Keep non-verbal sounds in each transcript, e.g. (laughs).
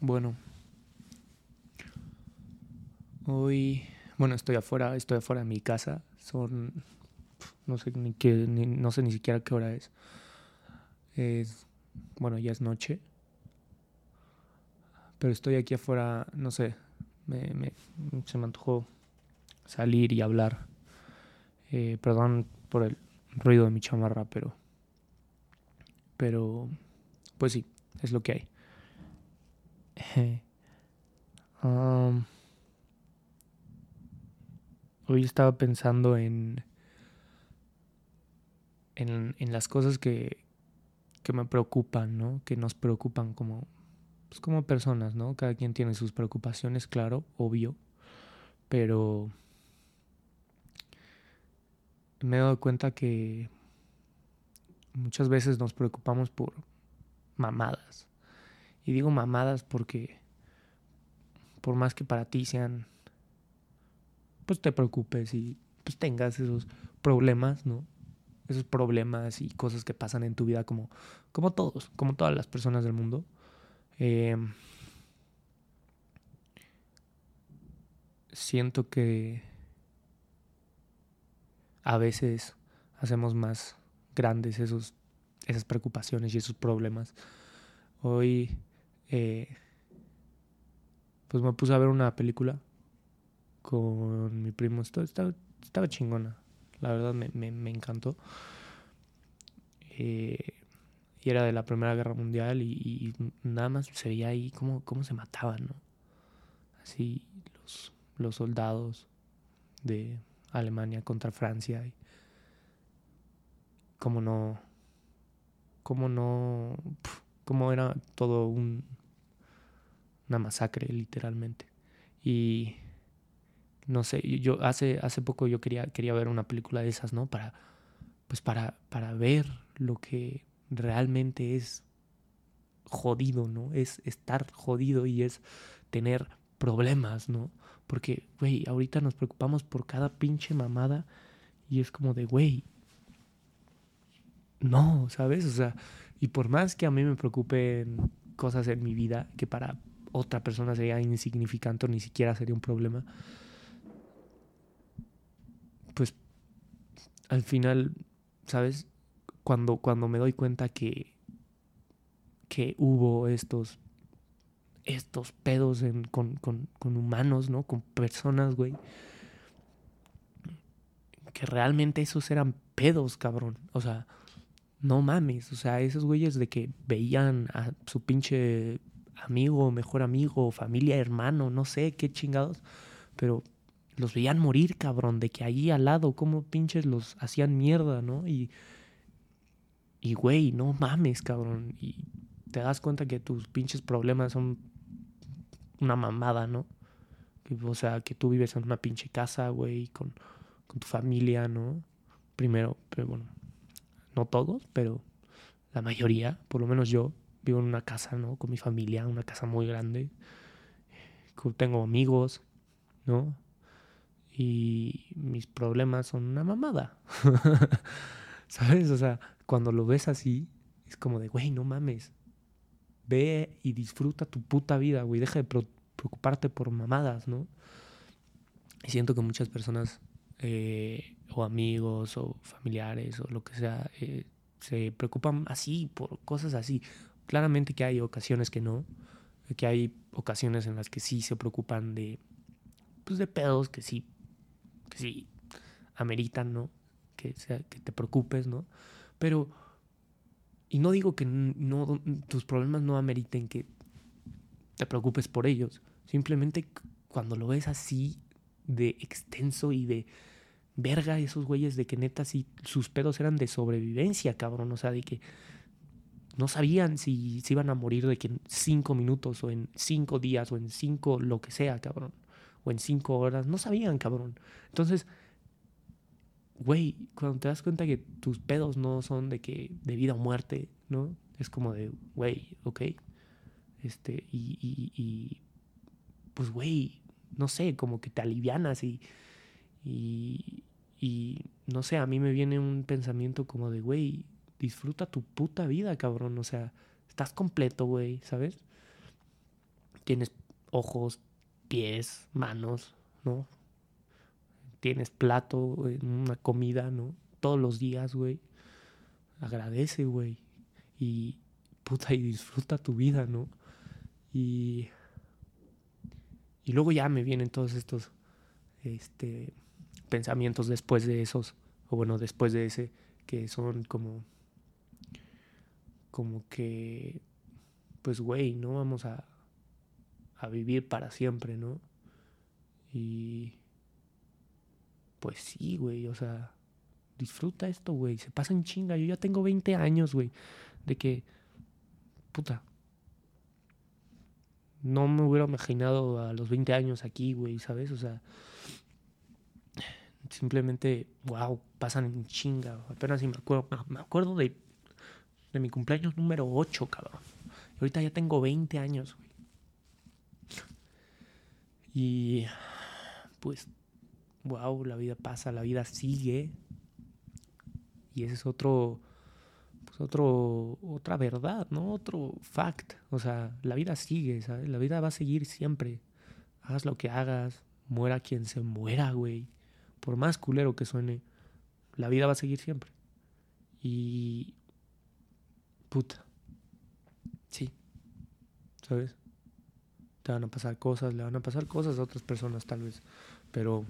Bueno. Hoy, bueno, estoy afuera, estoy afuera de mi casa. Son, no sé ni qué, no sé ni siquiera qué hora es. Es, bueno, ya es noche. Pero estoy aquí afuera, no sé, me, me, se me antojó salir y hablar. Eh, perdón por el ruido de mi chamarra, pero, pero, pues sí, es lo que hay. (laughs) Hoy estaba pensando en, en, en las cosas que, que, me preocupan, ¿no? Que nos preocupan como, pues como personas, ¿no? Cada quien tiene sus preocupaciones, claro, obvio, pero me he dado cuenta que muchas veces nos preocupamos por mamadas. Y digo mamadas porque por más que para ti sean, pues te preocupes y pues tengas esos problemas, ¿no? Esos problemas y cosas que pasan en tu vida como, como todos, como todas las personas del mundo. Em, siento que a veces hacemos más grandes esos, esas preocupaciones y esos problemas. Hoy eh, pues me puse a ver una película con mi primo. Estaba, chingona. La verdad me, me, encantó. Eh, y era de la Primera Guerra Mundial y, nada más se veía ahí cómo, cómo se mataban, ¿no? Así los, los soldados de Alemania contra Francia. Y cómo no... Cómo no... cómo era todo un, una masacre literalmente. Y no sé, yo hace, hace poco yo quería, quería ver una película de esas, ¿no? Para, pues para, para ver lo que realmente es jodido, ¿no? Es estar jodido y es tener problemas, ¿no? Porque, güey, ahorita nos preocupamos por cada pinche mamada y es como de, güey, no, ¿sabes? O sea, y por más que a mí me preocupen cosas en mi vida que para otra persona sería insignificante o ni siquiera sería un problema, pues al final, ¿sabes? Cuando, cuando me doy cuenta que, que hubo estos, estos pedos con, con humanos, ¿no? Con personas, güey. Que realmente esos eran pedos, cabrón. O sea, no mames. O sea, esos güeyes de que veían a su pinche amigo, mejor amigo, familia, hermano, no sé qué chingados, pero los veían morir, cabrón, de que allí al lado, como pinches los hacían mierda, ¿no? Y, y güey, no mames, cabrón, y te das cuenta que tus pinches problemas son una mamada, ¿no? O sea, que tú vives en una pinche casa, güey, con, con tu familia, ¿no? Primero, pero bueno, no todos, pero la mayoría, por lo menos yo, vivo en una casa, ¿no? Con mi familia, una casa muy grande. Tengo amigos, ¿no? Y mis problemas son una mamada. (laughs) ¿Sabes? O sea, cuando lo ves así, es como de, güey, no mames. Ve y disfruta tu puta vida, güey. Deja de preocuparte por mamadas, ¿no? Y siento que muchas personas, eh, o amigos, o familiares, o lo que sea, eh, se preocupan así, por cosas así. Claramente que hay ocasiones que no, que hay ocasiones en las que sí se preocupan de, pues de pedos que sí, que sí ameritan, ¿no? Que, sea, que te preocupes, ¿no? Pero, y no digo que no, tus problemas no ameriten que te preocupes por ellos, simplemente cuando lo ves así de extenso y de verga esos güeyes de que neta sí sus pedos eran de sobrevivencia, cabrón, o sea, de que no sabían si se iban a morir de que en cinco minutos o en cinco días o en cinco lo que sea, cabrón. O en cinco horas. No sabían, cabrón. Entonces, güey, cuando te das cuenta que tus pedos no son de que de vida o muerte, ¿no? Es como de, güey, ok. Este, y, y, y pues, güey, no sé, como que te alivianas y, y, y, no sé, a mí me viene un pensamiento como de, güey, disfruta tu puta vida, cabrón. O sea, estás completo, güey, ¿sabes? tienes ojos, pies, manos, ¿no? Tienes plato, una comida, ¿no? Todos los días, güey. Agradece, güey. Y puta, y disfruta tu vida, ¿no? Y, y luego ya me vienen todos estos este, pensamientos después de esos, o bueno, después de ese, que son como, como que, pues, güey, no vamos a, a vivir para siempre, ¿no? Y, pues sí, güey, o sea, disfruta esto, güey, se pasa en chinga, yo ya tengo 20 años, güey, de que, puta, no me hubiera imaginado a los 20 años aquí, güey, ¿sabes? O sea, simplemente, wow, pasan en chinga. Apenas si me acuerdo, me acuerdo de, de mi cumpleaños número 8, cabrón. Y ahorita ya tengo 20 años, güey. Y pues, wow, la vida pasa, la vida sigue. Y ese es otro, pues otro, otra verdad, ¿no? Otro fact. O sea, la vida sigue, ¿sabes? La vida va a seguir siempre. Hagas lo que hagas, muera quien se muera, güey por más culero que suene, la vida va a seguir siempre. Y... Puta. Sí. ¿Sabes? Te van a pasar cosas, le van a pasar cosas a otras personas tal vez. Pero...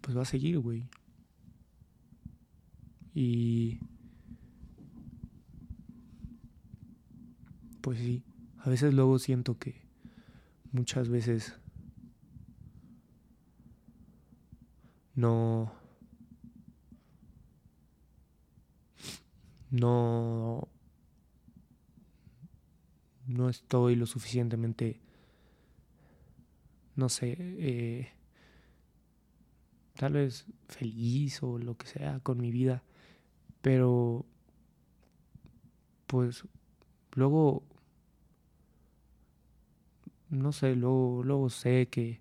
Pues va a seguir, güey. Y... Pues sí. A veces luego siento que muchas veces no, no, no estoy lo suficientemente, no sé, eh, tal vez feliz o lo que sea con mi vida, pero pues luego, no sé, luego, luego sé que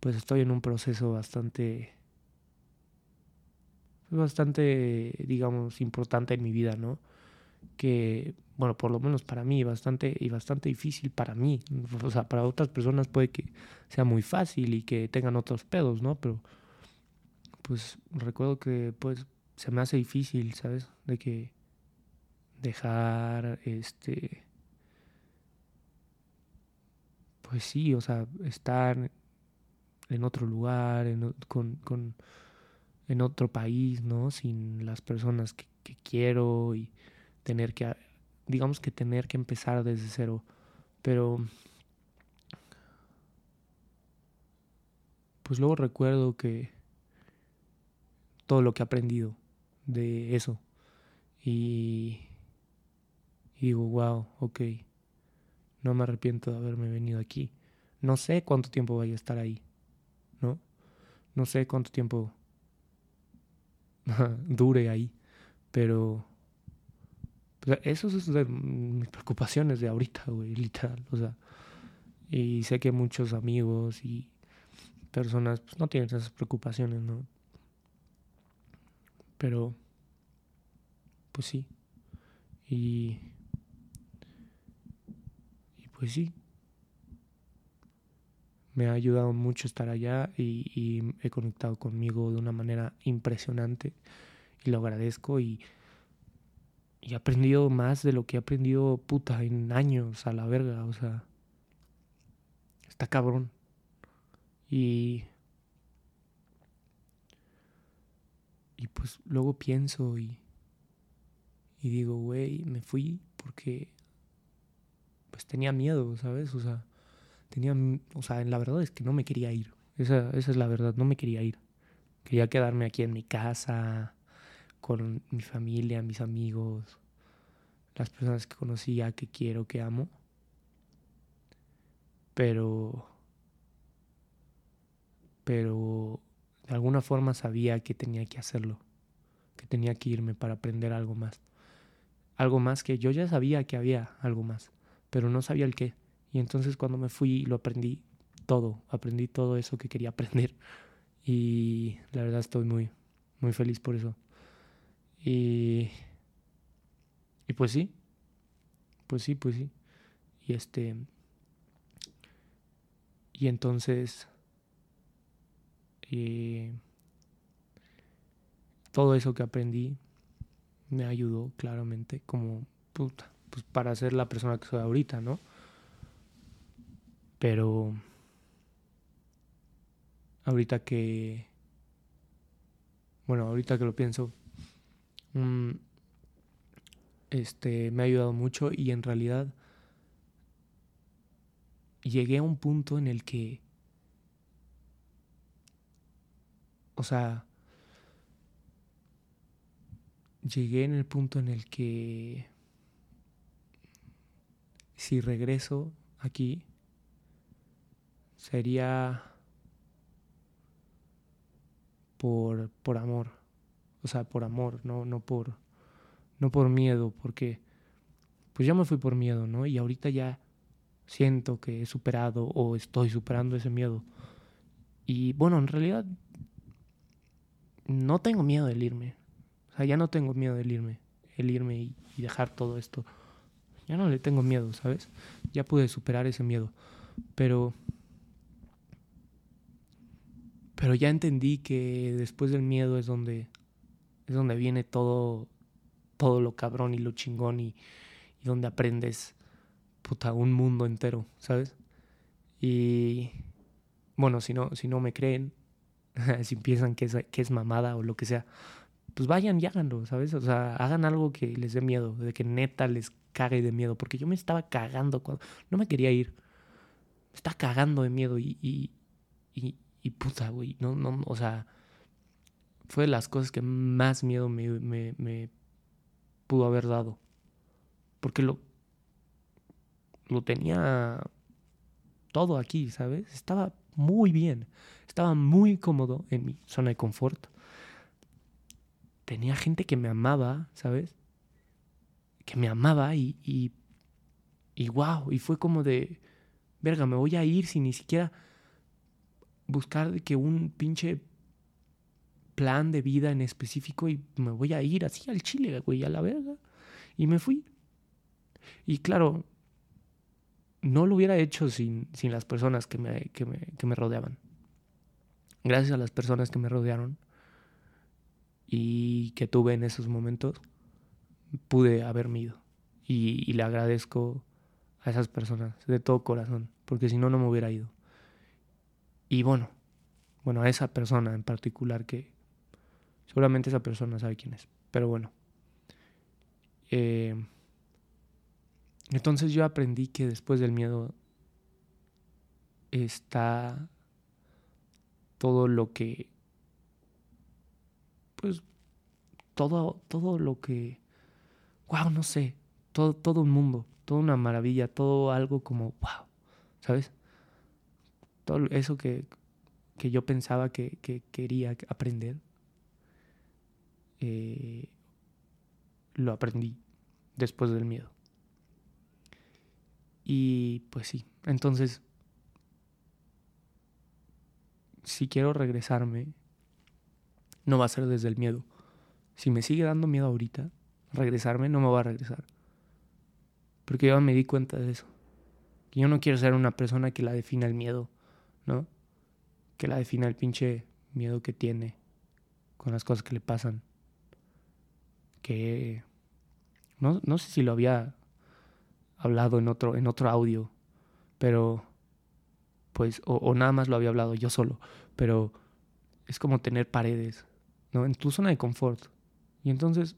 pues estoy en un proceso bastante bastante, digamos, importante en mi vida, ¿no? Que, bueno, por lo menos para mí, bastante y bastante difícil para mí. (laughs) O sea, para otras personas puede que sea muy fácil y que tengan otros pedos, ¿no? Pero, pues, recuerdo que, pues, se me hace difícil, ¿sabes? De que dejar, este, pues sí, o sea, estar en otro lugar, con, con en otro país, ¿no? Sin las personas que, quiero y tener que, digamos que tener que empezar desde cero. Pero, pues luego recuerdo que todo lo que he aprendido de eso. Y, y digo, wow, ok, no me arrepiento de haberme venido aquí. No sé cuánto tiempo vaya a estar ahí, ¿no? No sé cuánto tiempo (laughs) dure ahí. Pero eso es mis preocupaciones de ahorita, güey, literal. O sea, y sé que muchos amigos y personas pues, no tienen esas preocupaciones, ¿no? Pero, pues sí. Y pues sí, me ha ayudado mucho estar allá y, he conectado conmigo de una manera impresionante y lo agradezco y, y, he aprendido más de lo que he aprendido puta en años a la verga, o sea, está cabrón. Y, y pues luego pienso y, y digo, güey, me fui porque pues tenía miedo, ¿sabes? O sea, tenía, o sea, la verdad es que no me quería ir. Esa, esa es la verdad, no me quería ir. Quería quedarme aquí en mi casa, con mi familia, mis amigos, las personas que conocía, que quiero, que amo. Pero, pero de alguna forma sabía que tenía que hacerlo, que tenía que irme para aprender algo más. Algo más que yo ya sabía que había algo más, pero no sabía el qué. Y entonces cuando me fui lo aprendí todo, aprendí todo eso que quería (laughs) aprender. Y la verdad estoy muy, muy feliz por eso. Y, y pues sí, pues sí, pues sí. Y este. Y entonces. Eh, todo eso que aprendí me ayudó claramente como puta, pues para ser la persona que soy ahorita, ¿no? Pero ahorita que bueno, ahorita que lo pienso mm, este me ha ayudado mucho y en realidad llegué a un punto en el que o sea, llegué en el punto en el que si regreso aquí sería por, por amor, o sea, por amor, no, no por no por miedo, porque pues ya me fui por miedo, ¿no? Y ahorita ya siento que he superado o estoy superando ese miedo. Y bueno, en realidad no tengo miedo del irme. O sea, ya no tengo miedo del irme, el irme y, dejar todo esto. Ya no le tengo miedo, ¿sabes? Ya pude superar ese miedo. Pero pero ya entendí que después del miedo es donde es donde viene todo todo lo cabrón y lo chingón y, donde aprendes puta un mundo entero, ¿sabes? Y bueno, si no si no me creen, (laughs) si piensan que es, que es mamada o lo que sea, pues vayan y háganlo, ¿sabes? O sea, hagan algo que les dé miedo, de que neta les cague de miedo, porque yo me estaba cagando cuando no me quería ir. Me estaba cagando de miedo y, y puta, güey, no, no, o sea, fue de las cosas que más miedo me, me, me pudo haber dado. Porque lo, lo tenía todo aquí, ¿sabes? Estaba muy bien, estaba muy cómodo en mi zona de confort tenía gente que me amaba, ¿sabes? Que me amaba y, y, y wow, y fue como de, verga, me voy a ir sin ni siquiera buscar que un pinche plan de vida en específico y me voy a ir así al Chile, güey, a la verga. Y me fui. Y claro, no lo hubiera hecho sin, sin las personas que me, que, me, que me rodeaban. Gracias a las personas que me rodearon, y que tuve en esos momentos, pude haberme ido. Y, le agradezco a esas personas de todo corazón, porque si no, no me hubiera ido. Y bueno, bueno, a esa persona en particular que seguramente esa persona sabe quién es, pero bueno. Eh, entonces yo aprendí que después del miedo está todo lo que pues todo, todo lo que, wow, no sé, todo, todo un mundo, toda una maravilla, todo algo como, wow, ¿sabes? Todo eso que, que yo pensaba que, que quería aprender, eh, lo aprendí después del miedo. Y pues sí, entonces, si quiero regresarme, no va a ser desde el miedo. Si me sigue dando miedo ahorita, regresarme no me va a regresar. Porque yo me di cuenta de eso. Que yo no quiero ser una persona que la defina el miedo, ¿no? Que la defina el pinche miedo que tiene con las cosas que le pasan. Que no, no sé si lo había hablado en otro, en otro audio, pero pues, o, o nada más lo había hablado yo solo, pero es como tener paredes ¿no? En tu zona de confort. Y entonces,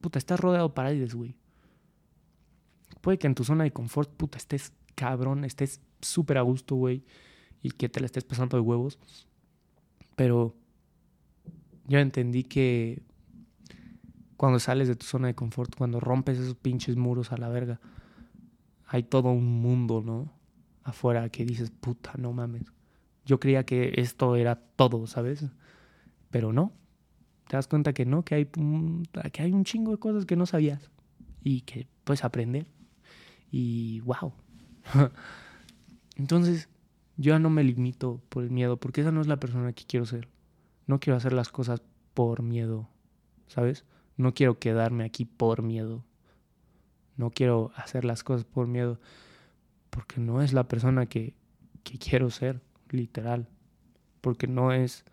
puta, estás rodeado de paredes, güey. Puede que en tu zona de confort, puta, estés cabrón, estés súper a gusto, güey, y que te la estés pasando de huevos. Pero yo entendí que cuando sales de tu zona de confort, cuando rompes esos pinches muros a la verga, hay todo un mundo, ¿no? Afuera que dices, puta, no mames. Yo creía que esto era todo, ¿sabes? Pero no te das cuenta que no, que hay, que hay un chingo de cosas que no sabías y que puedes aprender. Y wow. (laughs) Entonces, yo ya no me limito por el miedo, porque esa no es la persona que quiero ser. No quiero hacer las cosas por miedo, ¿sabes? No quiero quedarme aquí por miedo. No quiero hacer las cosas por miedo. porque no es la persona que, que quiero ser, literal. Porque no es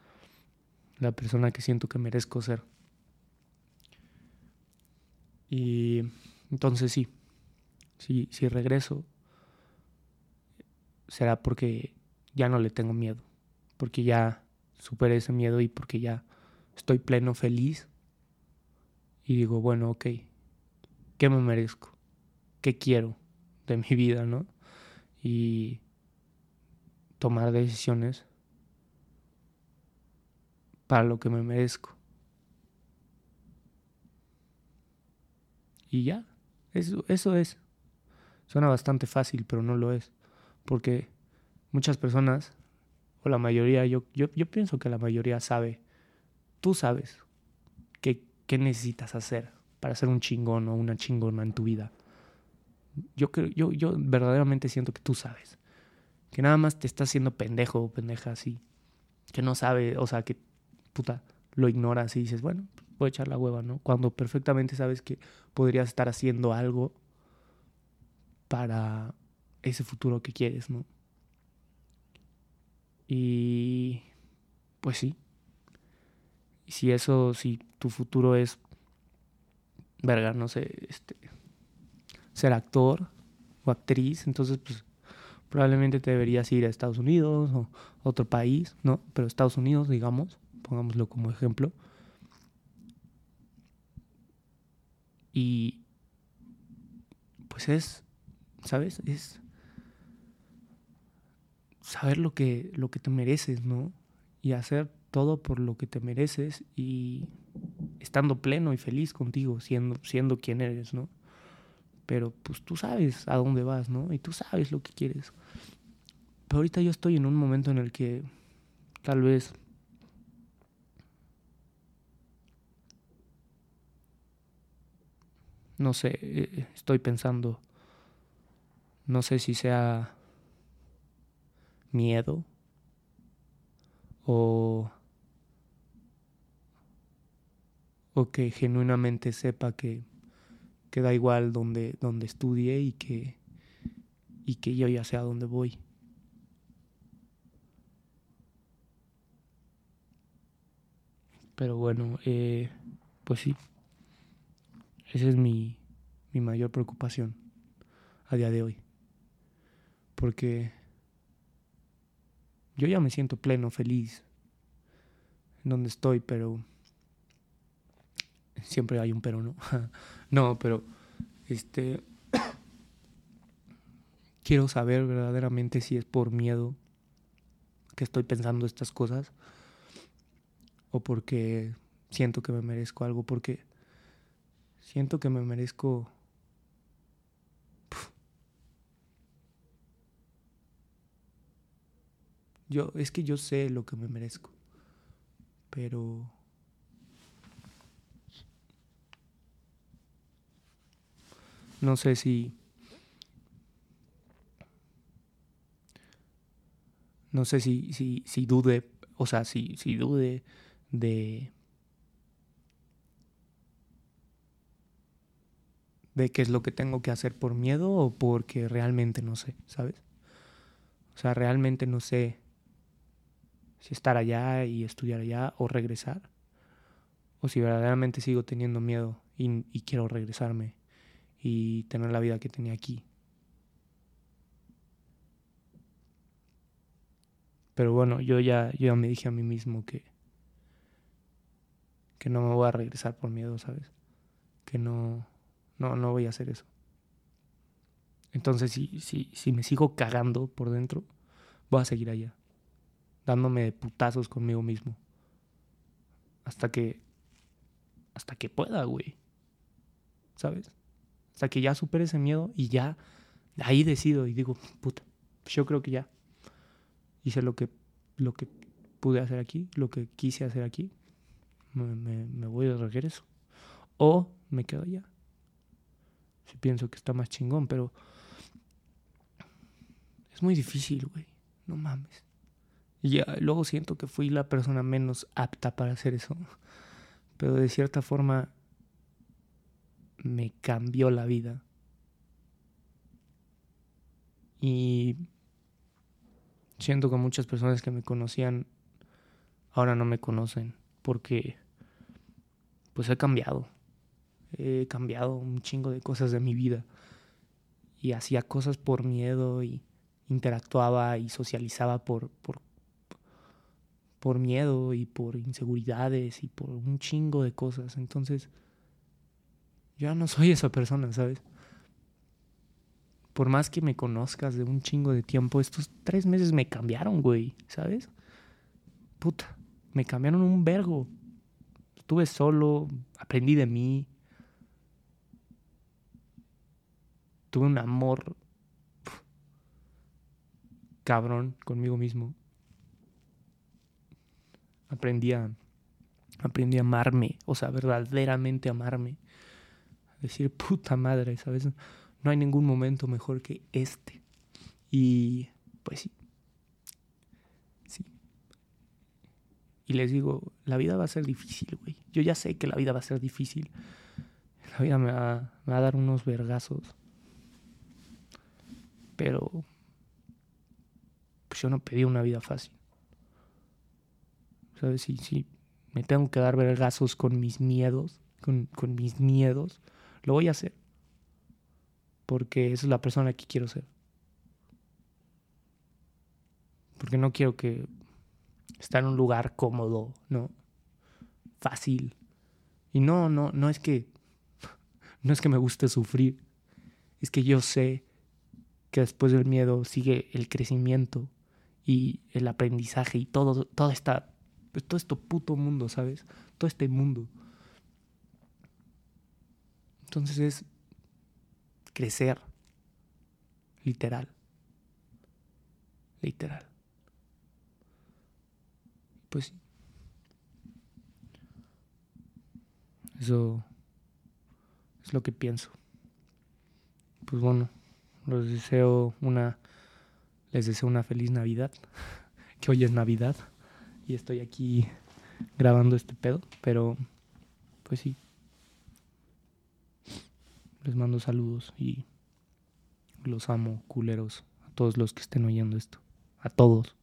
la persona que siento que merezco ser. Y entonces sí, si, si regreso, será porque ya no le tengo miedo, porque ya superé ese miedo y porque ya estoy pleno, feliz. Y digo, bueno, ok, ¿qué me merezco? ¿Qué quiero de mi vida, no? Y tomar decisiones para lo que me merezco. Y ya, eso, eso es. Suena bastante fácil, pero no lo es. Porque muchas personas, o la mayoría, yo, yo, yo pienso que la mayoría sabe, tú sabes qué, qué necesitas hacer para ser un chingón o una chingona en tu vida. Yo, yo, yo verdaderamente siento que tú sabes. Que nada más te estás haciendo pendejo o pendeja así. Que no sabe, o sea, que puta, lo ignoras y dices, bueno, voy a echar la hueva, ¿no? Cuando perfectamente sabes que podrías estar haciendo algo para ese futuro que quieres, ¿no? Y pues sí. Si eso, si tu futuro es, verga, no sé, este, ser actor o actriz, entonces pues probablemente te deberías ir a Estados Unidos o otro país, ¿no? Pero Estados Unidos, digamos, pongámoslo como ejemplo. Y pues es, ¿sabes? Es saber lo que, lo que te mereces, ¿no? Y hacer todo por lo que te mereces y estando pleno y feliz contigo, siendo, siendo quien eres, ¿no? Pero pues tú sabes a dónde vas, ¿no? Y tú sabes lo que quieres. Pero ahorita yo estoy en un momento en el que tal vez no sé, eh, estoy pensando, no sé si sea miedo o, o que genuinamente sepa que, que da igual donde, donde estudie y que, y que yo ya sé a dónde voy. Pero bueno, eh, pues sí. Esa es mi, mi mayor preocupación a día de hoy. Porque yo ya me siento pleno, feliz donde estoy, pero siempre hay un pero, ¿no? (laughs) no, pero este (coughs) quiero saber verdaderamente si es por miedo que estoy pensando estas cosas o porque siento que me merezco algo, porque Siento que me merezco... Yo, es que yo sé lo que me merezco, pero... No sé si... No sé si, si, si dude, o sea, si, si dude de, de qué es lo que tengo que hacer por miedo o porque realmente no sé, ¿sabes? O sea, realmente no sé si estar allá y estudiar allá o regresar. O si verdaderamente sigo teniendo miedo y, quiero regresarme y tener la vida que tenía aquí. Pero bueno, yo ya, yo ya me dije a mí mismo que, que no me voy a regresar por miedo, ¿sabes? Que no, no, no voy a hacer eso. Entonces, si, si, si me sigo cagando por dentro, voy a seguir allá, dándome putazos conmigo mismo. Hasta que, hasta que pueda, güey. ¿Sabes? Hasta que ya supere ese miedo y ya, ahí decido y digo, puta, yo creo que ya hice lo que, lo que pude hacer aquí, lo que quise hacer aquí. Me, me, me voy de regreso. O me quedo allá si pienso que está más chingón, pero es muy difícil, güey. No mames. Y luego siento que fui la persona menos apta para hacer eso. Pero de cierta forma me cambió la vida. Y siento que muchas personas que me conocían ahora no me conocen porque pues he cambiado. He cambiado un chingo de cosas de mi vida. Y hacía cosas por miedo y interactuaba y socializaba por, por, por miedo y por inseguridades y por un chingo de cosas. Entonces, yo no soy esa persona, ¿sabes? Por más que me conozcas de un chingo de tiempo, estos tres meses me cambiaron, güey, ¿sabes? Puta, me cambiaron un vergo. Estuve solo, aprendí de mí. Tuve un amor cabrón conmigo mismo. Aprendí a, aprendí a amarme, o sea, verdaderamente amarme. Decir, puta madre, ¿sabes? No hay ningún momento mejor que este. Y pues sí. Sí. Y les digo, la vida va a ser difícil, güey. Yo ya sé que la vida va a ser difícil. La vida me va, me va a dar unos vergazos. Pero pues yo no pedí una vida fácil. ¿Sabes? Si, si me tengo que dar vergazos con mis miedos, con, con mis miedos, lo voy a hacer. Porque esa es la persona que quiero ser. Porque no quiero que estar en un lugar cómodo, ¿no? Fácil. Y no, no, no es que (laughs) no es que me guste sufrir. Es que yo sé que después del miedo sigue el crecimiento y el aprendizaje y todo, todo esta, todo esto puto mundo, ¿sabes? Todo este mundo. Entonces es crecer, literal, literal. Pues sí. Eso es lo que pienso. Pues bueno, les deseo una les deseo una feliz Navidad, (laughs) que hoy es Navidad y estoy aquí grabando este pedo, pero pues sí. Les mando saludos y los amo, culeros, a todos los que estén oyendo esto. A todos.